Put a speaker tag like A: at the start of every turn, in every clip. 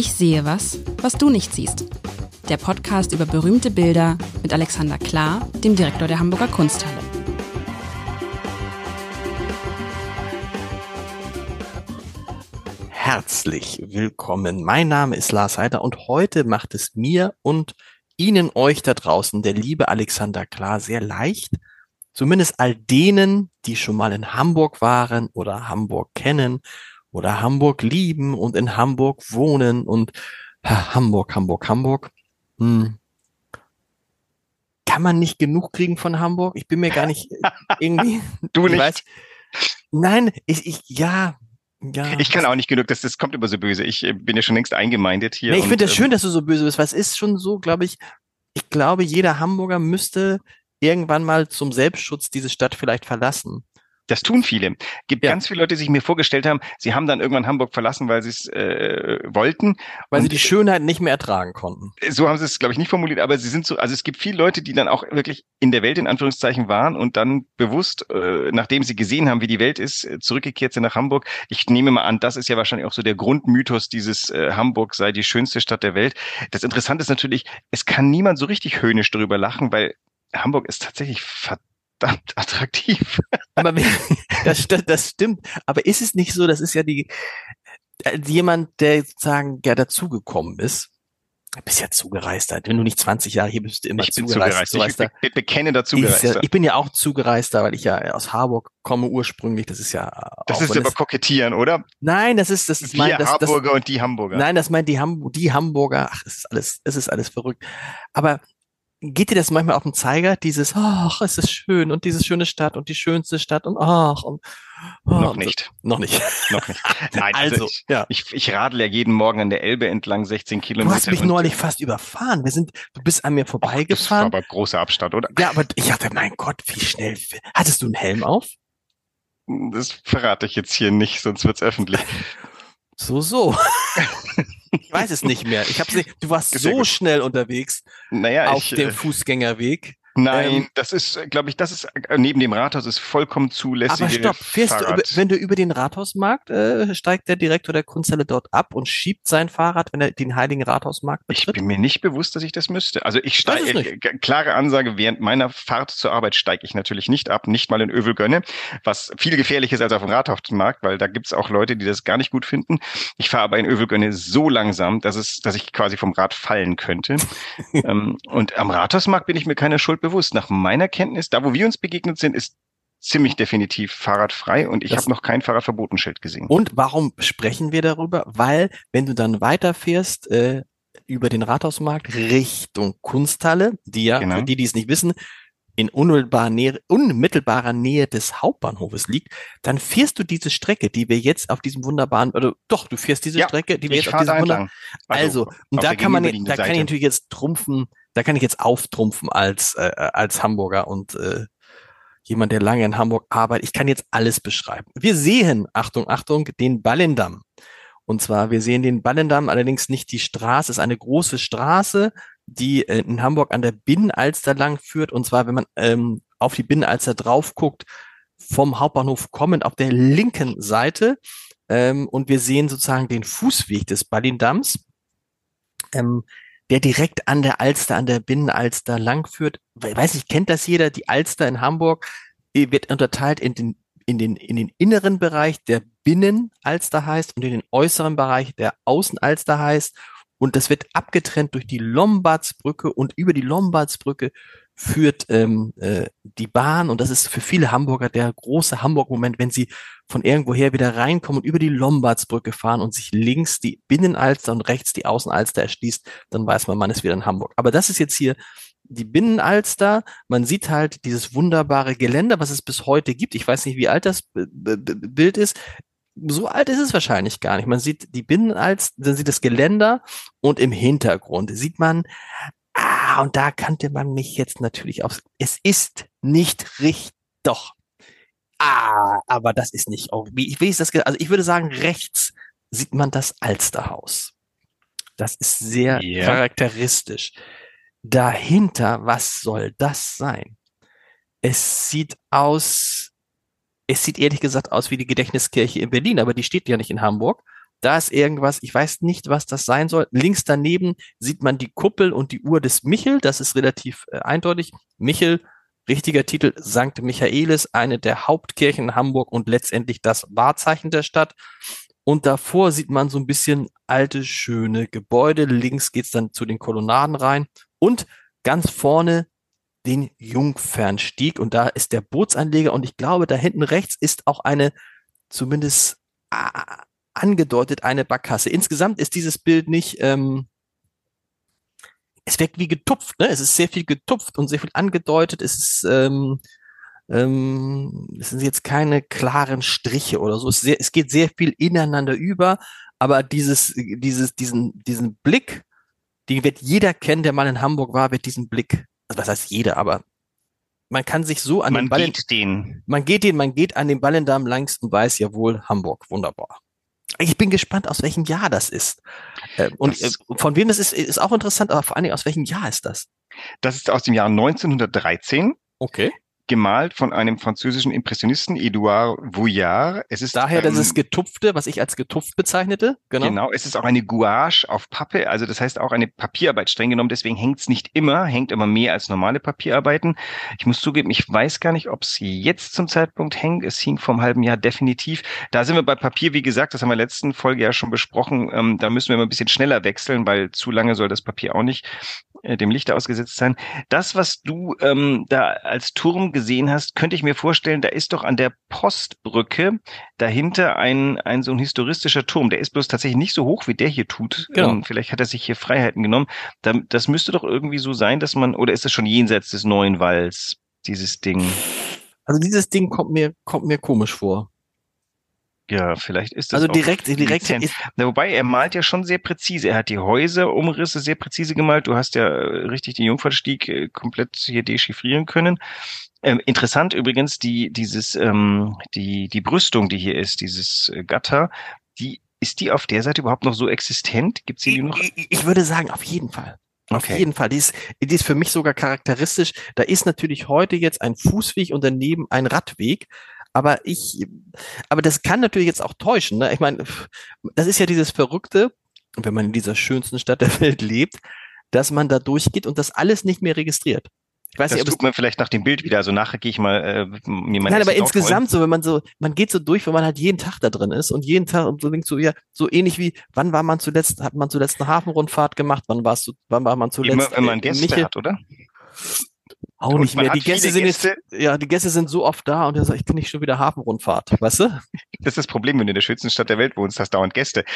A: Ich sehe was, was du nicht siehst. Der Podcast über berühmte Bilder mit Alexander Klar, dem Direktor der Hamburger Kunsthalle.
B: Herzlich willkommen. Mein Name ist Lars Heider und heute macht es mir und Ihnen, euch da draußen, der liebe Alexander Klar, sehr leicht, zumindest all denen, die schon mal in Hamburg waren oder Hamburg kennen oder Hamburg lieben und in Hamburg wohnen und ha, Hamburg, Hamburg, Hamburg. Hm. Kann man nicht genug kriegen von Hamburg? Ich bin mir gar nicht irgendwie.
C: du nicht.
B: Weiß, nein, ich, ich, ja, ja.
C: Ich kann auch nicht genug, das, das kommt immer so böse. Ich äh, bin ja schon längst eingemeindet hier.
B: Nee, ich finde das ähm, schön, dass du so böse bist, weil es ist schon so, glaube ich, ich glaube, jeder Hamburger müsste irgendwann mal zum Selbstschutz diese Stadt vielleicht verlassen.
C: Das tun viele. Gibt ja. ganz viele Leute, die sich mir vorgestellt haben, sie haben dann irgendwann Hamburg verlassen, weil sie es äh, wollten.
B: Weil sie die Schönheit nicht mehr ertragen konnten.
C: So haben sie es, glaube ich, nicht formuliert, aber sie sind so, also es gibt viele Leute, die dann auch wirklich in der Welt in Anführungszeichen waren und dann bewusst, äh, nachdem sie gesehen haben, wie die Welt ist, äh, zurückgekehrt sind nach Hamburg. Ich nehme mal an, das ist ja wahrscheinlich auch so der Grundmythos dieses äh, Hamburg sei die schönste Stadt der Welt. Das Interessante ist natürlich, es kann niemand so richtig höhnisch darüber lachen, weil Hamburg ist tatsächlich verdammt verdammt attraktiv.
B: Aber das, das stimmt. Aber ist es nicht so, das ist ja die, äh, jemand, der sozusagen ja dazugekommen ist, Du bist ja zugereister. Wenn du nicht 20 Jahre hier bist, du immer
C: ich bin zugereist. zugereist. Ich be bekenne dazu
B: ich, ich bin ja auch zugereister, weil ich ja aus Harburg komme ursprünglich. Das ist ja.
C: Das ist aber kokettieren, oder?
B: Nein, das ist das ist
C: mein, das, Hamburger das, und die Hamburger.
B: Nein, das meint die, Ham die Hamburger. Ach, es ist alles, es ist alles verrückt. Aber geht dir das manchmal auf den Zeiger, dieses, ach, es ist schön und diese schöne Stadt und die schönste Stadt und ach und
C: oh, noch nicht.
B: noch nicht.
C: noch nicht. Nein, also, also ich, ja. ich, ich radle ja jeden Morgen an der Elbe entlang 16 Kilometer.
B: Du hast mich neulich fast überfahren. Wir sind, du bist an mir vorbeigefahren.
C: Oh, das war aber großer Abstand, oder?
B: Ja, aber ich dachte, mein Gott, wie schnell. Hattest du einen Helm auf?
C: Das verrate ich jetzt hier nicht, sonst wird's öffentlich.
B: So, so. ich weiß es nicht mehr. Ich hab's nicht, du warst so schnell unterwegs
C: naja,
B: auf
C: ich,
B: dem äh, Fußgängerweg.
C: Nein, ähm, das ist, glaube ich, das ist äh, neben dem Rathaus ist vollkommen zulässig.
B: Aber stopp, fährst du wenn du über den Rathausmarkt äh, steigt der Direktor der Kunsthalle dort ab und schiebt sein Fahrrad, wenn er den Heiligen Rathausmarkt
C: betritt? Ich bin mir nicht bewusst, dass ich das müsste. Also ich steige, äh, klare Ansage, während meiner Fahrt zur Arbeit steige ich natürlich nicht ab, nicht mal in Övelgönne, was viel gefährlicher ist als auf dem Rathausmarkt, weil da gibt's auch Leute, die das gar nicht gut finden. Ich fahre aber in Övelgönne so langsam, dass es, dass ich quasi vom Rad fallen könnte. ähm, und am Rathausmarkt bin ich mir keine Schuld bewusst. Nach meiner Kenntnis, da wo wir uns begegnet sind, ist ziemlich definitiv fahrradfrei und ich habe noch kein Fahrradverbotenschild gesehen.
B: Und warum sprechen wir darüber? Weil, wenn du dann weiterfährst, äh, über den Rathausmarkt Richtung Kunsthalle, die ja, genau. für die, die es nicht wissen, in unmittelbarer Nähe, unmittelbarer Nähe des Hauptbahnhofes liegt, dann fährst du diese Strecke, die wir jetzt auf diesem wunderbaren, oder doch, du fährst diese ja, Strecke, die wir jetzt auf diesem wunderbaren, also, also und da kann man, da kann ich natürlich jetzt trumpfen, da kann ich jetzt auftrumpfen als, äh, als Hamburger und äh, jemand, der lange in Hamburg arbeitet. Ich kann jetzt alles beschreiben. Wir sehen, Achtung, Achtung, den Ballendamm. Und zwar, wir sehen den Ballendamm, allerdings nicht die Straße, es ist eine große Straße, die äh, in Hamburg an der Binnenalster lang führt. Und zwar, wenn man ähm, auf die Binnenalster drauf guckt, vom Hauptbahnhof kommend auf der linken Seite. Ähm, und wir sehen sozusagen den Fußweg des Ballindamms. Ähm, der direkt an der Alster, an der Binnenalster langführt. Weiß ich, kennt das jeder? Die Alster in Hamburg wird unterteilt in den, in den, in den inneren Bereich, der Binnenalster heißt, und in den äußeren Bereich, der Außenalster heißt. Und das wird abgetrennt durch die Lombardsbrücke und über die Lombardsbrücke führt ähm, äh, die Bahn und das ist für viele Hamburger der große Hamburg-Moment, wenn sie von irgendwoher wieder reinkommen und über die Lombardsbrücke fahren und sich links die Binnenalster und rechts die Außenalster erschließt, dann weiß man, man ist wieder in Hamburg. Aber das ist jetzt hier die Binnenalster. Man sieht halt dieses wunderbare Geländer, was es bis heute gibt. Ich weiß nicht, wie alt das Bild ist. So alt ist es wahrscheinlich gar nicht. Man sieht die Binnenalster, dann sieht das Geländer und im Hintergrund sieht man Ah, und da kannte man mich jetzt natürlich auf. Es ist nicht richtig. Doch. Ah, aber das ist nicht. Oh, wie, wie ist das? Also ich würde sagen, rechts sieht man das Alsterhaus. Das ist sehr yeah. charakteristisch. Dahinter, was soll das sein? Es sieht aus, es sieht ehrlich gesagt aus wie die Gedächtniskirche in Berlin, aber die steht ja nicht in Hamburg. Da ist irgendwas, ich weiß nicht, was das sein soll. Links daneben sieht man die Kuppel und die Uhr des Michel. Das ist relativ äh, eindeutig. Michel, richtiger Titel, St. Michaelis, eine der Hauptkirchen in Hamburg und letztendlich das Wahrzeichen der Stadt. Und davor sieht man so ein bisschen alte, schöne Gebäude. Links geht's dann zu den Kolonnaden rein. Und ganz vorne den Jungfernstieg. Und da ist der Bootsanleger. Und ich glaube, da hinten rechts ist auch eine, zumindest angedeutet, eine Barkasse. Insgesamt ist dieses Bild nicht, ähm, es wirkt wie getupft, ne? Es ist sehr viel getupft und sehr viel angedeutet. Es ist, ähm, ähm, es sind jetzt keine klaren Striche oder so. Es, sehr, es geht sehr viel ineinander über, aber dieses, dieses, diesen, diesen Blick, den wird jeder kennen, der mal in Hamburg war, wird diesen Blick, also was heißt jeder, aber man kann sich so an
C: man
B: den Ball,
C: geht den.
B: man geht den, man geht an den Ballendamm langs und weiß ja wohl Hamburg, wunderbar. Ich bin gespannt, aus welchem Jahr das ist. Äh, und das, äh, von wem das ist, ist auch interessant, aber vor allen Dingen, aus welchem Jahr ist das?
C: Das ist aus dem Jahr 1913.
B: Okay
C: gemalt von einem französischen Impressionisten, Edouard Vouillard.
B: Es ist daher, ähm, das ist getupfte, was ich als getupft bezeichnete.
C: Genau. Genau, es ist auch eine Gouache auf Pappe, also das heißt auch eine Papierarbeit streng genommen. Deswegen hängt es nicht immer, hängt immer mehr als normale Papierarbeiten. Ich muss zugeben, ich weiß gar nicht, ob es jetzt zum Zeitpunkt hängt. Es hing vom halben Jahr definitiv. Da sind wir bei Papier, wie gesagt, das haben wir in der letzten Folge ja schon besprochen. Ähm, da müssen wir immer ein bisschen schneller wechseln, weil zu lange soll das Papier auch nicht dem Licht ausgesetzt sein. Das, was du ähm, da als Turm gesehen hast, könnte ich mir vorstellen, da ist doch an der Postbrücke dahinter ein, ein so ein historistischer Turm. Der ist bloß tatsächlich nicht so hoch, wie der hier tut. Genau. Ähm, vielleicht hat er sich hier Freiheiten genommen. Da, das müsste doch irgendwie so sein, dass man, oder ist das schon jenseits des neuen Walls, dieses Ding?
B: Also dieses Ding kommt mir, kommt mir komisch vor.
C: Ja, vielleicht ist
B: das. Also direkt, direkt.
C: Ist wobei er malt ja schon sehr präzise. Er hat die Häuserumrisse sehr präzise gemalt. Du hast ja äh, richtig den Jungfernstieg äh, komplett hier dechiffrieren können. Ähm, interessant übrigens, die, dieses, ähm, die, die Brüstung, die hier ist, dieses äh, Gatter, die, ist die auf der Seite überhaupt noch so existent? Gibt's die noch?
B: Ich, ich würde sagen, auf jeden Fall. Auf okay. jeden Fall. Die ist, die ist für mich sogar charakteristisch. Da ist natürlich heute jetzt ein Fußweg und daneben ein Radweg. Aber ich, aber das kann natürlich jetzt auch täuschen. Ne? Ich meine, das ist ja dieses Verrückte, wenn man in dieser schönsten Stadt der Welt lebt, dass man da durchgeht und das alles nicht mehr registriert.
C: Ich weiß das nicht, ob tut man vielleicht nach dem Bild wieder. Also nachher gehe ich mal äh,
B: mir mein Nein, aber insgesamt so, wenn man so, man geht so durch, wenn man halt jeden Tag da drin ist und jeden Tag und so denkt so, ja, so ähnlich wie, wann war man zuletzt, hat man zuletzt eine Hafenrundfahrt gemacht, wann warst du, wann war man zuletzt?
C: Immer, wenn man Gäste Michel? hat, oder?
B: Auch nicht mehr. Die Gäste sind Gäste. jetzt, ja, die Gäste sind so oft da und er sagt, ich bin nicht schon wieder Hafenrundfahrt, weißt du?
C: Das ist das Problem, wenn du in der schönsten Stadt der Welt wohnst, hast dauernd Gäste.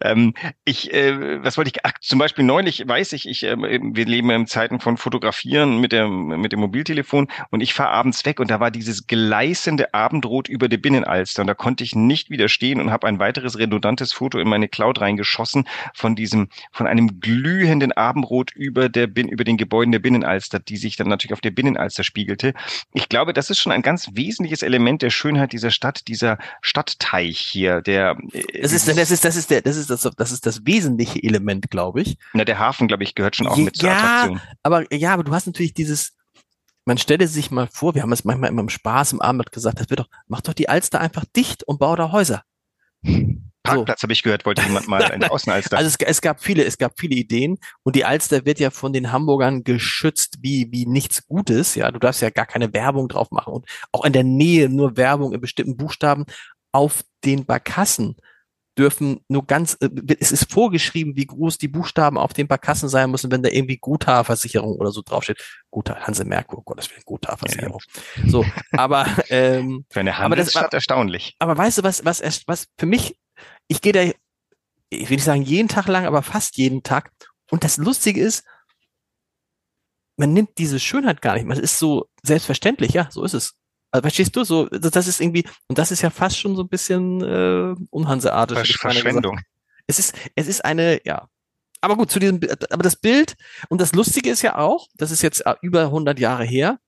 C: Ähm, ich, äh, was wollte ich, ach, zum Beispiel neulich weiß ich, ich, äh, wir leben in Zeiten von Fotografieren mit dem, mit dem Mobiltelefon und ich fahre abends weg und da war dieses gleißende Abendrot über der Binnenalster und da konnte ich nicht widerstehen und habe ein weiteres redundantes Foto in meine Cloud reingeschossen von diesem, von einem glühenden Abendrot über der, über den Gebäuden der Binnenalster, die sich dann natürlich auf der der Binnenalster spiegelte. Ich glaube, das ist schon ein ganz wesentliches Element der Schönheit dieser Stadt, dieser Stadtteich hier, der.
B: Äh, das ist, das ist, das ist der, das ist das, das ist das wesentliche Element, glaube ich.
C: Na, der Hafen, glaube ich, gehört schon auch mit
B: zur ja, Attraktion. Aber, ja, aber du hast natürlich dieses, man stelle sich mal vor, wir haben es manchmal immer im Spaß im Abend gesagt, das wird doch, mach doch die Alster einfach dicht und bau da Häuser.
C: Parkplatz so. habe ich gehört, wollte jemand mal eine Außenalster.
B: Also es, es, gab viele, es gab viele Ideen und die Alster wird ja von den Hamburgern geschützt wie wie nichts Gutes. Ja, du darfst ja gar keine Werbung drauf machen und auch in der Nähe nur Werbung in bestimmten Buchstaben auf den Barkassen dürfen nur ganz, äh, es ist vorgeschrieben, wie groß die Buchstaben auf den Barkassen sein müssen, wenn da irgendwie Guthabenversicherung oder so draufsteht. Guthaben, Hanse Merkur, Gott, das wäre Guthabenversicherung. Ja. So, aber ähm,
C: für eine Handelsstadt aber das, erstaunlich.
B: Aber weißt du, was, was, was für mich ich gehe da, ich will nicht sagen jeden Tag lang, aber fast jeden Tag. Und das Lustige ist, man nimmt diese Schönheit gar nicht. Man ist so selbstverständlich, ja, so ist es. Also, verstehst du? So, das ist irgendwie, und das ist ja fast schon so ein bisschen äh, unhanseartig.
C: Versch Verschwendung.
B: Es ist, es ist eine, ja. Aber gut, zu diesem, aber das Bild, und das Lustige ist ja auch, das ist jetzt äh, über 100 Jahre her,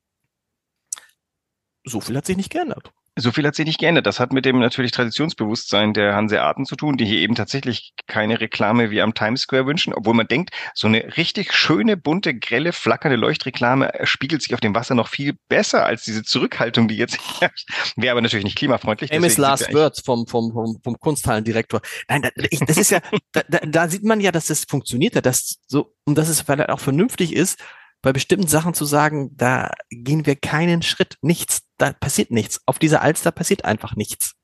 B: so viel hat sich nicht geändert.
C: So viel hat sich nicht geändert. Das hat mit dem natürlich Traditionsbewusstsein der Hanseaten zu tun, die hier eben tatsächlich keine Reklame wie am Times Square wünschen, obwohl man denkt, so eine richtig schöne, bunte, grelle, flackernde Leuchtreklame spiegelt sich auf dem Wasser noch viel besser als diese Zurückhaltung, die jetzt herrscht. Wäre aber natürlich nicht klimafreundlich.
B: Famous Last Words vom, vom, vom, vom Kunsthallendirektor. Nein, das, ich, das ist ja, da, da, da sieht man ja, dass das funktioniert dass so, und dass es vielleicht auch vernünftig ist, bei bestimmten Sachen zu sagen, da gehen wir keinen Schritt, nichts, da passiert nichts. Auf dieser Alster passiert einfach nichts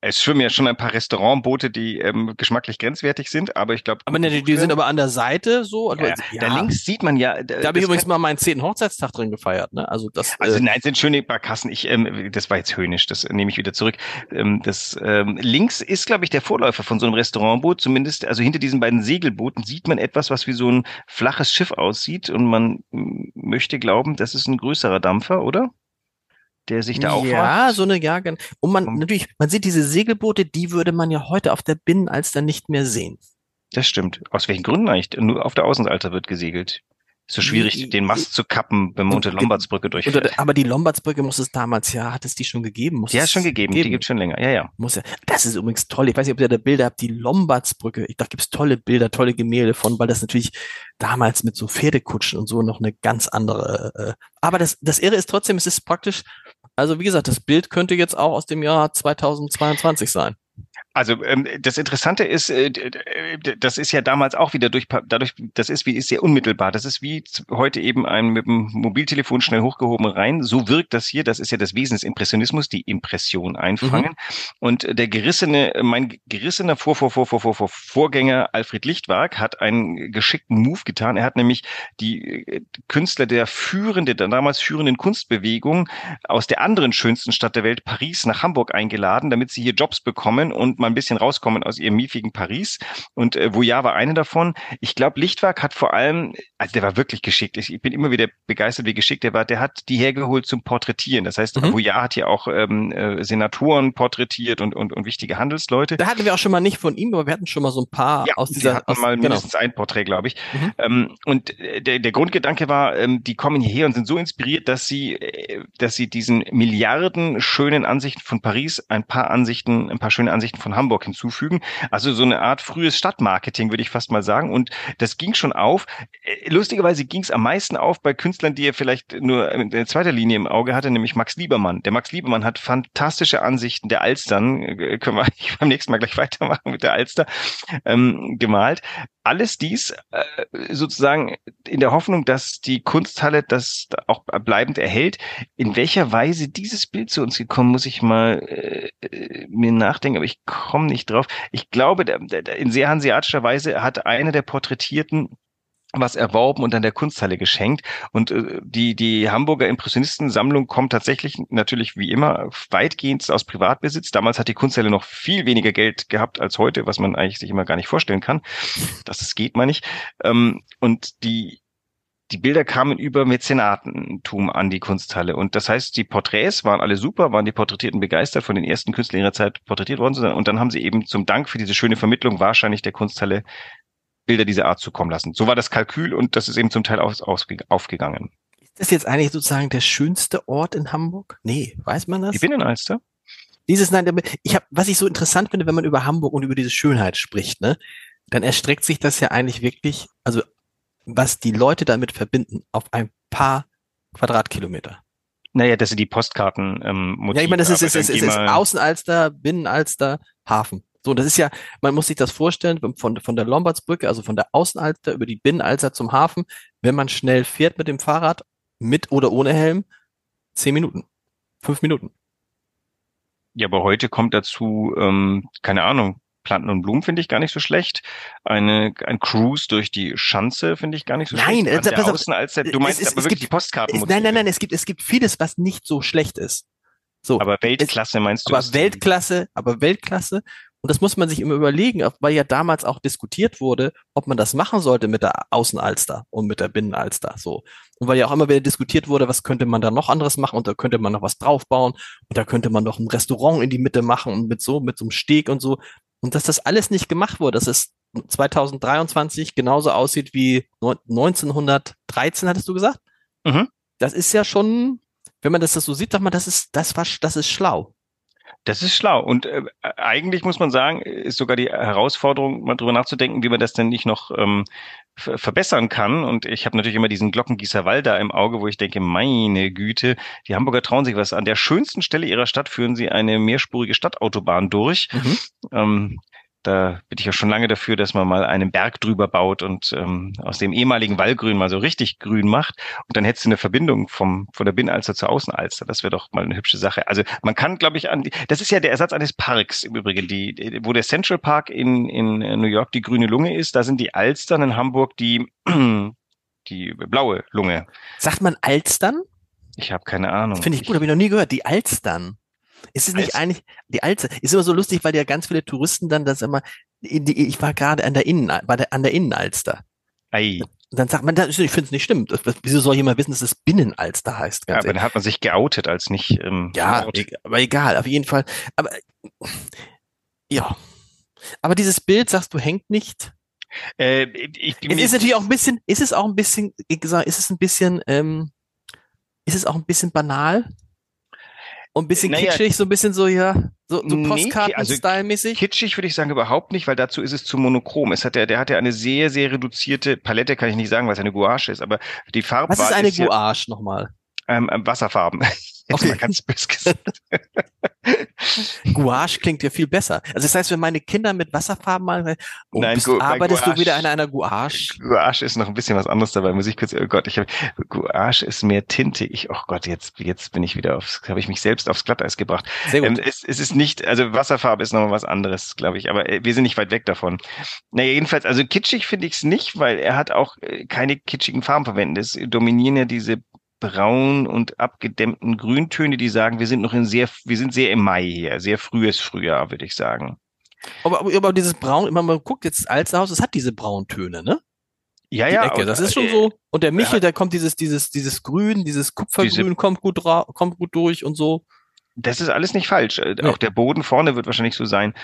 C: es schwimmen ja schon ein paar Restaurantboote, die ähm, geschmacklich grenzwertig sind, aber ich glaube.
B: Aber ne, die, die sind aber an der Seite so.
C: Ja, also, ja. Da links sieht man ja.
B: Da, da habe ich übrigens mal meinen zehnten Hochzeitstag drin gefeiert. Ne? Also das.
C: Also äh, nein, sind schöne Barkassen. Ich, ähm, das war jetzt höhnisch. Das nehme ich wieder zurück. Ähm, das ähm, links ist, glaube ich, der Vorläufer von so einem Restaurantboot. Zumindest, also hinter diesen beiden Segelbooten sieht man etwas, was wie so ein flaches Schiff aussieht, und man möchte glauben, das ist ein größerer Dampfer, oder? Der sich da auch
B: Ja, so eine ja, und man um, natürlich, man sieht diese Segelboote, die würde man ja heute auf der Binnenalster nicht mehr sehen.
C: Das stimmt. Aus welchen Gründen eigentlich? Nur auf der Außenalter wird gesegelt. Ist so schwierig, den Mast zu kappen, wenn man unter Lombardsbrücke durchfährt.
B: Aber die Lombardsbrücke muss es damals ja, hat es die schon gegeben? Muss
C: ja, ist schon gegeben. geben. Die gibt schon länger. Ja, ja.
B: Muss ja. Das ist übrigens toll. Ich weiß nicht, ob ihr da Bilder habt. Die Lombardsbrücke. Ich, da gibt's tolle Bilder, tolle Gemälde von, weil das natürlich damals mit so Pferdekutschen und so noch eine ganz andere. Äh, aber das, das Irre ist trotzdem, es ist praktisch also wie gesagt, das Bild könnte jetzt auch aus dem Jahr 2022 sein.
C: Also ähm, das Interessante ist, äh, das ist ja damals auch wieder durch dadurch, das ist wie ist sehr unmittelbar. Das ist wie heute eben ein mit dem Mobiltelefon schnell hochgehoben rein. So wirkt das hier. Das ist ja das Wesen des Impressionismus, die Impression einfangen. Mhm. Und der gerissene, mein gerissener Vor, Vor, Vor, Vor, Vor, Vor Vorgänger Alfred Lichtwag hat einen geschickten Move getan. Er hat nämlich die äh, Künstler der führende, der damals führenden Kunstbewegung aus der anderen schönsten Stadt der Welt, Paris, nach Hamburg eingeladen, damit sie hier Jobs bekommen und mal ein bisschen rauskommen aus ihrem miefigen Paris. Und äh, Voyard war eine davon. Ich glaube, Lichtwerk hat vor allem, also der war wirklich geschickt. Ich, ich, bin immer wieder begeistert, wie geschickt er war. Der hat die hergeholt zum Porträtieren. Das heißt, mhm. Voyard hat ja auch ähm, äh, Senatoren porträtiert und, und, und wichtige Handelsleute.
B: Da hatten wir auch schon mal nicht von ihm, aber wir hatten schon mal so ein paar
C: ja, aus dieser. Wir hatten aus, mal genau. mindestens ein Porträt, glaube ich. Mhm. Ähm, und äh, der, der Grundgedanke war, ähm, die kommen hierher und sind so inspiriert, dass sie, äh, dass sie diesen Milliarden schönen Ansichten von Paris ein paar Ansichten, ein paar schöne Ansichten von Hamburg hinzufügen. Also so eine Art frühes Stadtmarketing, würde ich fast mal sagen. Und das ging schon auf. Äh, lustigerweise ging es am meisten auf bei Künstlern, die er vielleicht nur in zweiter Linie im Auge hatte, nämlich Max Liebermann. Der Max Liebermann hat fantastische Ansichten der Alstern. Äh, können wir beim nächsten Mal gleich weitermachen mit der Alster ähm, gemalt alles dies äh, sozusagen in der Hoffnung, dass die Kunsthalle das auch bleibend erhält. In welcher Weise dieses Bild zu uns gekommen, muss ich mal äh, mir nachdenken, aber ich komme nicht drauf. Ich glaube, in sehr hanseatischer Weise hat einer der Porträtierten was erworben und dann der Kunsthalle geschenkt. Und äh, die, die Hamburger Impressionistensammlung kommt tatsächlich natürlich wie immer weitgehend aus Privatbesitz. Damals hat die Kunsthalle noch viel weniger Geld gehabt als heute, was man eigentlich sich immer gar nicht vorstellen kann. Das, das geht man nicht. Ähm, und die die Bilder kamen über Mäzenatentum an die Kunsthalle. Und das heißt, die Porträts waren alle super, waren die Porträtierten begeistert von den ersten Künstlern ihrer Zeit porträtiert worden zu. Und dann haben sie eben zum Dank für diese schöne Vermittlung wahrscheinlich der Kunsthalle Bilder dieser Art zukommen lassen. So war das Kalkül und das ist eben zum Teil aus, aus, aufgegangen.
B: Ist das jetzt eigentlich sozusagen der schönste Ort in Hamburg? Nee, weiß man das?
C: Ich bin in Alster.
B: Dieses, nein, ich habe, was ich so interessant finde, wenn man über Hamburg und über diese Schönheit spricht, ne, dann erstreckt sich das ja eigentlich wirklich, also was die Leute damit verbinden, auf ein paar Quadratkilometer.
C: Naja, das sind die Postkarten.
B: Ähm, Motive, ja, ich meine, das ist, ist, ist, ist, ist Außenalster, Binnenalster, Hafen. So, das ist ja, man muss sich das vorstellen, von, von der Lombardsbrücke, also von der Außenalster über die Binnenalster zum Hafen, wenn man schnell fährt mit dem Fahrrad, mit oder ohne Helm, zehn Minuten, fünf Minuten.
C: Ja, aber heute kommt dazu, ähm, keine Ahnung, Planten und Blumen finde ich gar nicht so schlecht. Eine, ein Cruise durch die Schanze finde ich gar nicht so
B: nein,
C: schlecht.
B: Nein,
C: äh, Außen als der, du meinst es, aber es wirklich gibt, die Postkarten.
B: Es, nein, nein, nein, es gibt, es gibt vieles, was nicht so schlecht ist. So.
C: Aber Weltklasse meinst
B: du? Aber Weltklasse, aber Weltklasse. Und das muss man sich immer überlegen, weil ja damals auch diskutiert wurde, ob man das machen sollte mit der Außenalster und mit der Binnenalster. So. Und weil ja auch immer wieder diskutiert wurde, was könnte man da noch anderes machen und da könnte man noch was draufbauen und da könnte man noch ein Restaurant in die Mitte machen und mit so, mit so einem Steg und so. Und dass das alles nicht gemacht wurde, dass es 2023 genauso aussieht wie 1913, hattest du gesagt? Mhm. Das ist ja schon wenn man das so sieht, sagt man, das ist, das war, das ist schlau.
C: Das ist schlau. Und äh, eigentlich muss man sagen, ist sogar die Herausforderung, mal drüber nachzudenken, wie man das denn nicht noch ähm, verbessern kann. Und ich habe natürlich immer diesen Glockengießer Wall da im Auge, wo ich denke, meine Güte, die Hamburger trauen sich was. An der schönsten Stelle ihrer Stadt führen sie eine mehrspurige Stadtautobahn durch. Mhm. Ähm, da bin ich ja schon lange dafür, dass man mal einen Berg drüber baut und ähm, aus dem ehemaligen Wallgrün mal so richtig grün macht. Und dann hättest du eine Verbindung vom, von der Binnenalster zur Außenalster. Das wäre doch mal eine hübsche Sache. Also man kann, glaube ich, an die, das ist ja der Ersatz eines Parks im Übrigen, die, wo der Central Park in, in New York die grüne Lunge ist, da sind die Alstern in Hamburg die, die blaue Lunge.
B: Sagt man Alstern?
C: Ich habe keine Ahnung.
B: Finde ich gut, habe ich noch nie gehört. Die Alstern. Ist es nicht Als, eigentlich, die alte, ist immer so lustig, weil ja ganz viele Touristen dann das immer, die, ich war gerade an der Innen, bei der, an der Innenalster. Ei. Und dann sagt man, ich finde es nicht stimmt. Wieso soll jemand wissen, dass es Binnenalster heißt?
C: ja, aber dann hat man sich geoutet als nicht.
B: Ähm, ja, e aber egal, auf jeden Fall. Aber ja. Aber dieses Bild, sagst du, hängt nicht. Äh, ich, es ist natürlich auch ein bisschen, ist es auch ein bisschen, ich gesagt, ist es ein bisschen, ähm, ist es auch ein bisschen banal? Und ein bisschen naja, kitschig, so ein bisschen so, ja, so, so Postkarten-Style-mäßig?
C: Also kitschig würde ich sagen überhaupt nicht, weil dazu ist es zu monochrom. Es hat ja, der hat ja eine sehr, sehr reduzierte Palette, kann ich nicht sagen, weil es eine Gouache ist, aber die Farbe.
B: Was ist eine ist Gouache ja, nochmal?
C: Ähm, Wasserfarben. Okay. mal ganz böse gesagt.
B: Gouache klingt ja viel besser. Also das heißt, wenn meine Kinder mit Wasserfarben malen, oh, Nein, bist, arbeitest Gouache, du wieder an einer Gouache?
C: Gouache ist noch ein bisschen was anderes dabei. Muss ich kurz, oh Gott, ich habe Gouache ist mehr Tinte. Ich, oh Gott, jetzt jetzt bin ich wieder aufs, habe ich mich selbst aufs Glatteis gebracht. Sehr gut. Ähm, es, es ist nicht, also Wasserfarbe ist noch was anderes, glaube ich. Aber äh, wir sind nicht weit weg davon. Naja, jedenfalls, also kitschig finde ich es nicht, weil er hat auch äh, keine kitschigen Farben verwendet. Es dominieren ja diese braun und abgedämmten Grüntöne, die sagen, wir sind noch in sehr, wir sind sehr im Mai hier, sehr frühes Frühjahr, würde ich sagen.
B: Aber, aber dieses Braun, immer man guckt jetzt Alsterhaus, es hat diese Brauntöne, ne?
C: Ja, ja.
B: Ecke, das ist schon äh, so. Und der Michel, da kommt dieses, dieses, dieses Grün, dieses Kupfergrün diese, kommt gut kommt gut durch und so.
C: Das ist alles nicht falsch. Ja. Auch der Boden vorne wird wahrscheinlich so sein.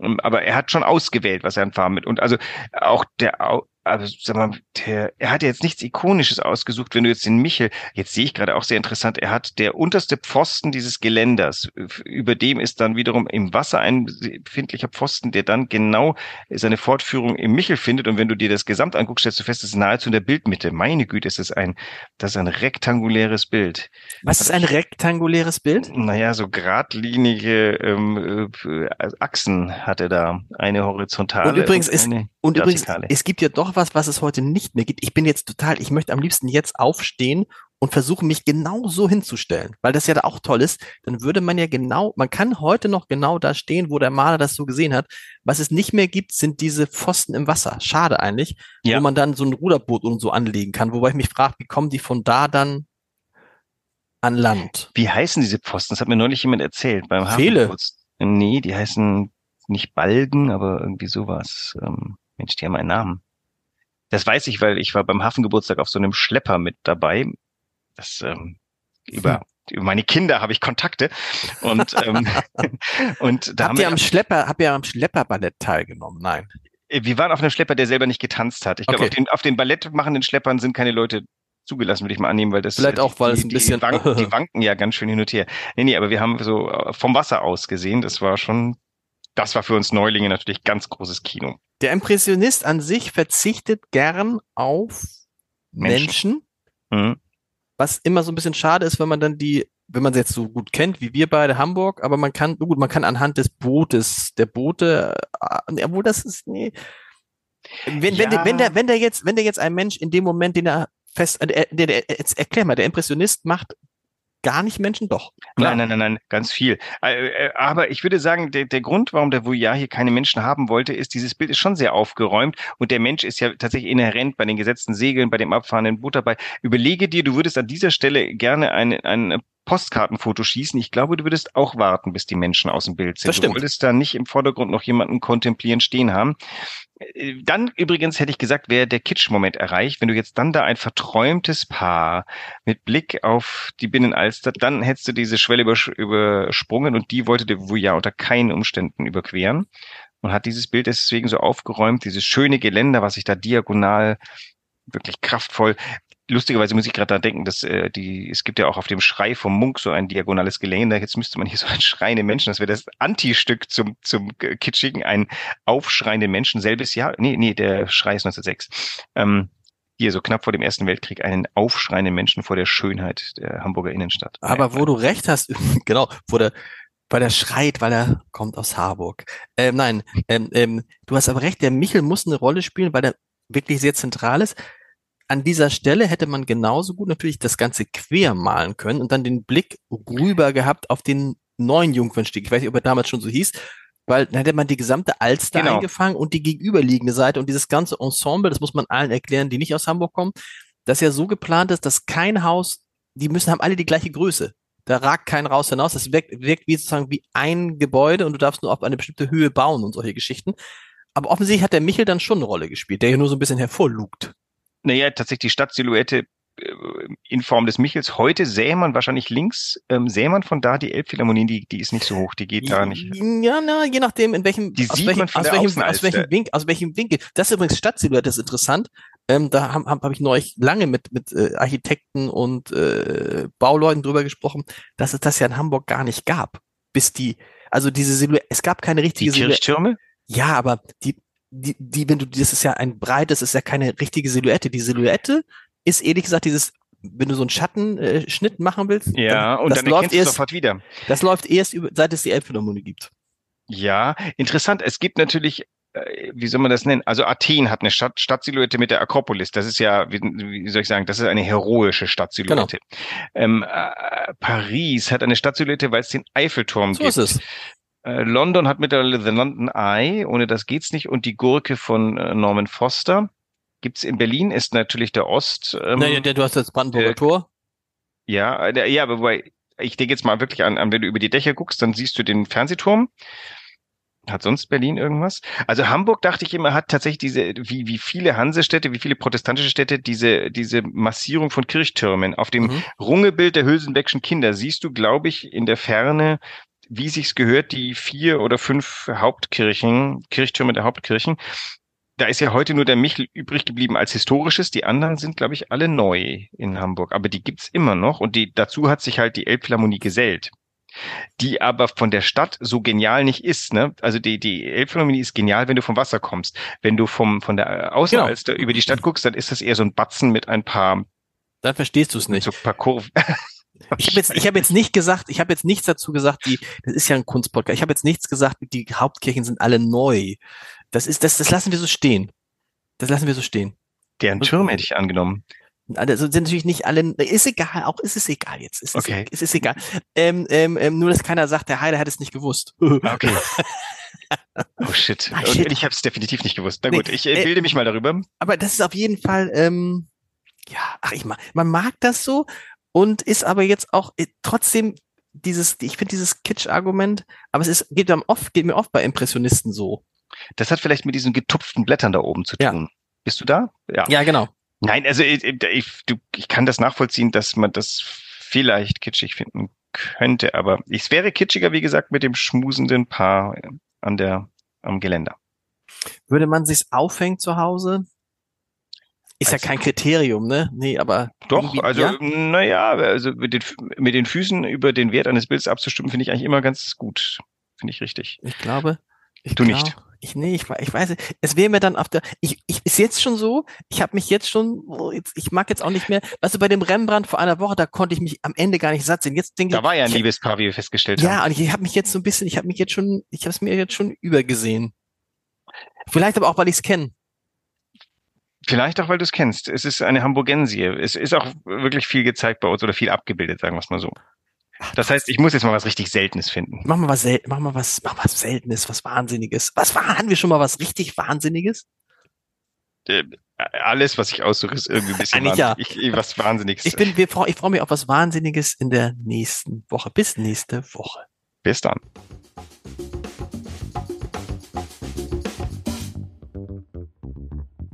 C: Ähm, aber er hat schon ausgewählt, was er an Farben mit. Und also auch der, also sag mal, der, er hat jetzt nichts Ikonisches ausgesucht, wenn du jetzt den Michel, jetzt sehe ich gerade auch sehr interessant, er hat der unterste Pfosten dieses Geländers, über dem ist dann wiederum im Wasser ein befindlicher Pfosten, der dann genau seine Fortführung im Michel findet. Und wenn du dir das Gesamt anguckst, stellst du fest, es ist nahezu in der Bildmitte. Meine Güte, ist das ein, das ist ein rektanguläres Bild.
B: Was ist ein rektanguläres Bild?
C: Naja, so geradlinige ähm, äh, Achsen hat er da. Eine horizontale.
B: Und übrigens ist, und übrigens, es gibt ja doch was, was es heute nicht mehr gibt. Ich bin jetzt total, ich möchte am liebsten jetzt aufstehen und versuchen, mich genau so hinzustellen, weil das ja da auch toll ist. Dann würde man ja genau, man kann heute noch genau da stehen, wo der Maler das so gesehen hat. Was es nicht mehr gibt, sind diese Pfosten im Wasser. Schade eigentlich, ja. wo man dann so ein Ruderboot und so anlegen kann. Wobei ich mich frage, wie kommen die von da dann an Land?
C: Wie heißen diese Pfosten? Das hat mir neulich jemand erzählt beim
B: Fehle.
C: Nee, die heißen nicht Balgen, aber irgendwie sowas. Ähm, Mensch, die haben einen Namen. Das weiß ich, weil ich war beim Hafengeburtstag auf so einem Schlepper mit dabei. Das ähm, über über meine Kinder habe ich Kontakte und ähm, und
B: da habt haben ihr am Schlepper habt ihr am Schlepperballett teilgenommen? Nein.
C: Äh, wir waren auf einem Schlepper, der selber nicht getanzt hat. Ich glaube, okay. auf den, auf den Ballettmachenden Schleppern sind keine Leute zugelassen, würde ich mal annehmen, weil das
B: vielleicht auch, weil die, es ein bisschen
C: die wanken, die wanken ja ganz schön hin und her. Nee, nee, aber wir haben so äh, vom Wasser aus gesehen, das war schon das war für uns Neulinge natürlich ganz großes Kino.
B: Der Impressionist an sich verzichtet gern auf Menschen, Menschen mhm. was immer so ein bisschen schade ist, wenn man dann die, wenn man sie jetzt so gut kennt, wie wir beide Hamburg, aber man kann, gut, man kann anhand des Bootes, der Boote, äh, obwohl das ist, nee. Wenn, ja. wenn, der, wenn der, wenn der jetzt, wenn der jetzt ein Mensch in dem Moment, den er fest, äh, der, der, der, jetzt erklär mal, der Impressionist macht gar nicht Menschen? Doch.
C: Klar. Nein, nein, nein, nein, ganz viel. Äh, äh, aber ich würde sagen, der, der Grund, warum der Vuillard hier keine Menschen haben wollte, ist, dieses Bild ist schon sehr aufgeräumt und der Mensch ist ja tatsächlich inhärent bei den gesetzten Segeln, bei dem abfahrenden Boot dabei. Überlege dir, du würdest an dieser Stelle gerne ein, ein Postkartenfoto schießen. Ich glaube, du würdest auch warten, bis die Menschen aus dem Bild sind. Das stimmt. Du wolltest da nicht im Vordergrund noch jemanden kontemplieren stehen haben. Äh, dann übrigens hätte ich gesagt, wäre der Kitsch-Moment erreicht. Wenn du jetzt dann da ein verträumtes Paar mit Blick auf die Binnenalster, dann hättest du diese Schwelle übersprungen und die wollte der Vuillard unter keinen Umständen überqueren und hat dieses Bild deswegen so aufgeräumt, dieses schöne Geländer, was sich da diagonal wirklich kraftvoll lustigerweise muss ich gerade da denken, dass äh, die, es gibt ja auch auf dem Schrei vom Munk so ein diagonales Geländer. Jetzt müsste man hier so ein schreiende Menschen, das wäre das Anti-Stück zum, zum Kitschigen, ein aufschreiende Menschen, selbes Jahr. Nee, nee, der Schrei ist 1906. Ähm, hier so knapp vor dem Ersten Weltkrieg einen aufschreienden Menschen vor der Schönheit der Hamburger Innenstadt.
B: Aber wo du recht hast, genau, vor der, weil er schreit, weil er kommt aus Harburg. Ähm, nein, ähm, ähm, du hast aber recht, der Michel muss eine Rolle spielen, weil er wirklich sehr zentral ist an dieser Stelle hätte man genauso gut natürlich das Ganze quer malen können und dann den Blick rüber gehabt auf den neuen Jungfernstieg. Ich weiß nicht, ob er damals schon so hieß, weil dann hätte man die gesamte Alster genau. eingefangen und die gegenüberliegende Seite und dieses ganze Ensemble, das muss man allen erklären, die nicht aus Hamburg kommen, das ja so geplant ist, dass kein Haus, die müssen haben alle die gleiche Größe. Da ragt kein raus hinaus. Das wirkt, wirkt wie sozusagen wie ein Gebäude und du darfst nur auf eine bestimmte Höhe bauen und solche Geschichten. Aber offensichtlich hat der Michel dann schon eine Rolle gespielt, der hier nur so ein bisschen hervorlugt.
C: Naja, tatsächlich die Stadtsilhouette äh, in Form des Michels. Heute sähe man wahrscheinlich links, ähm, sähe man von da die Elbphilharmonie, die, die ist nicht so hoch, die geht da nicht.
B: Ja, na, je nachdem, in welchem,
C: die
B: aus, welchem, aus, welchem, aus, welchem Winkel, aus welchem Winkel. Das ist übrigens Stadtsilhouette, das ist interessant. Ähm, da habe hab, hab ich neulich lange mit, mit äh, Architekten und äh, Bauleuten drüber gesprochen, dass es das ja in Hamburg gar nicht gab. Bis die, also diese Silhouette, es gab keine richtige
C: die Kirchtürme?
B: Ja, aber die, die, die, wenn du, das ist ja ein breites, ist ja keine richtige Silhouette. Die Silhouette ist ehrlich gesagt dieses, wenn du so einen Schattenschnitt äh, machen willst.
C: Ja, dann, und dann läuft erst, sofort wieder.
B: Das läuft erst, über, seit es die Elbphilharmonie gibt.
C: Ja, interessant. Es gibt natürlich äh, wie soll man das nennen? Also Athen hat eine Stadt, Stadtsilhouette mit der Akropolis. Das ist ja, wie, wie soll ich sagen, das ist eine heroische Stadtsilhouette. Genau. Ähm, äh, Paris hat eine Stadtsilhouette, weil es den Eiffelturm so gibt. Ist es. Äh, London hat mittlerweile The London Eye, ohne das geht's nicht, und die Gurke von äh, Norman Foster. Gibt's in Berlin, ist natürlich der Ost.
B: Ähm, naja, der, du hast das Brandenburger äh, Tor.
C: Ja, der, ja, aber wobei, ich denke jetzt mal wirklich an, an, wenn du über die Dächer guckst, dann siehst du den Fernsehturm. Hat sonst Berlin irgendwas? Also Hamburg, dachte ich immer, hat tatsächlich diese, wie, wie viele Hansestädte, wie viele protestantische Städte, diese, diese Massierung von Kirchtürmen. Auf dem mhm. Rungebild der Hülsenbeckschen Kinder siehst du, glaube ich, in der Ferne wie sich's gehört, die vier oder fünf Hauptkirchen, Kirchtürme der Hauptkirchen. Da ist ja heute nur der Michel übrig geblieben als historisches. Die anderen sind, glaube ich, alle neu in Hamburg. Aber die gibt's immer noch. Und die, dazu hat sich halt die Elbphilharmonie gesellt die aber von der Stadt so genial nicht ist. Ne? Also die, die Elbphilharmonie ist genial, wenn du vom Wasser kommst. Wenn du vom, von der Außenalster genau. über die Stadt guckst, dann ist das eher so ein Batzen mit ein paar
B: dann verstehst du es nicht.
C: So ein paar Kurven.
B: Ich habe jetzt, ich habe jetzt nicht gesagt, ich habe jetzt nichts dazu gesagt, die, das ist ja ein Kunstpodcast. Ich habe jetzt nichts gesagt, die Hauptkirchen sind alle neu. Das ist, das, das lassen wir so stehen. Das lassen wir so stehen.
C: Deren Türme hätte ich angenommen.
B: Also sind natürlich nicht alle, ist egal, auch ist es egal jetzt. Ist
C: okay.
B: Es, ist egal. Ähm, ähm, ähm, nur, dass keiner sagt, der Heiler hat es nicht gewusst.
C: Okay. oh shit. Ah, shit. ich habe es definitiv nicht gewusst. Na gut, nee, ich äh, bilde mich mal darüber.
B: Aber das ist auf jeden Fall, ähm, ja, ach ich mag, man mag das so und ist aber jetzt auch äh, trotzdem dieses, ich finde dieses Kitsch-Argument, aber es ist, geht, oft, geht mir oft bei Impressionisten so.
C: Das hat vielleicht mit diesen getupften Blättern da oben zu tun. Ja. Bist du da?
B: Ja. Ja, genau.
C: Nein, also ich, ich, du, ich kann das nachvollziehen, dass man das vielleicht kitschig finden könnte, aber es wäre kitschiger, wie gesagt, mit dem schmusenden Paar an der, am Geländer.
B: Würde man sich's aufhängen zu Hause? Ist also, ja kein Kriterium, ne? Nee, aber.
C: Doch, also, ja? naja, also mit den, mit den Füßen über den Wert eines Bildes abzustimmen, finde ich eigentlich immer ganz gut. Finde ich richtig.
B: Ich glaube. Ich
C: du glaub, nicht.
B: Ich, nee, ich, ich weiß, es wäre mir dann auf der, ich, ich, ist jetzt schon so, ich habe mich jetzt schon, jetzt, ich mag jetzt auch nicht mehr, weißt du, bei dem Rembrandt vor einer Woche, da konnte ich mich am Ende gar nicht satt sehen. Jetzt denke
C: Da war ja ein Liebespaar, wie wir festgestellt
B: ja,
C: haben.
B: Ja, und ich habe mich jetzt so ein bisschen, ich habe mich jetzt schon, ich habe es mir jetzt schon übergesehen. Vielleicht aber auch, weil ich es kenne.
C: Vielleicht auch, weil du es kennst. Es ist eine Hamburgensie. Es ist auch wirklich viel gezeigt bei uns oder viel abgebildet, sagen wir es mal so. Das heißt, ich muss jetzt mal was richtig Seltenes finden.
B: Mach mal was, Sel mach mal was, mach was Seltenes, was Wahnsinniges. Was war, hatten wir schon mal was richtig Wahnsinniges?
C: Äh, alles, was ich aussuche, ist irgendwie ein bisschen
B: ja.
C: ich, was Wahnsinniges.
B: Ich bin, wir, ich freue mich auf was Wahnsinniges in der nächsten Woche. Bis nächste Woche.
C: Bis dann.